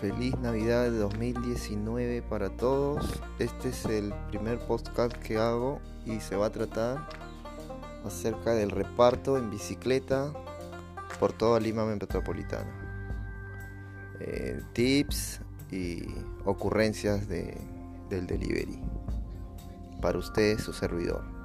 Feliz Navidad de 2019 para todos. Este es el primer podcast que hago y se va a tratar acerca del reparto en bicicleta por toda Lima metropolitana. Eh, tips y ocurrencias de, del delivery. Para usted, su servidor.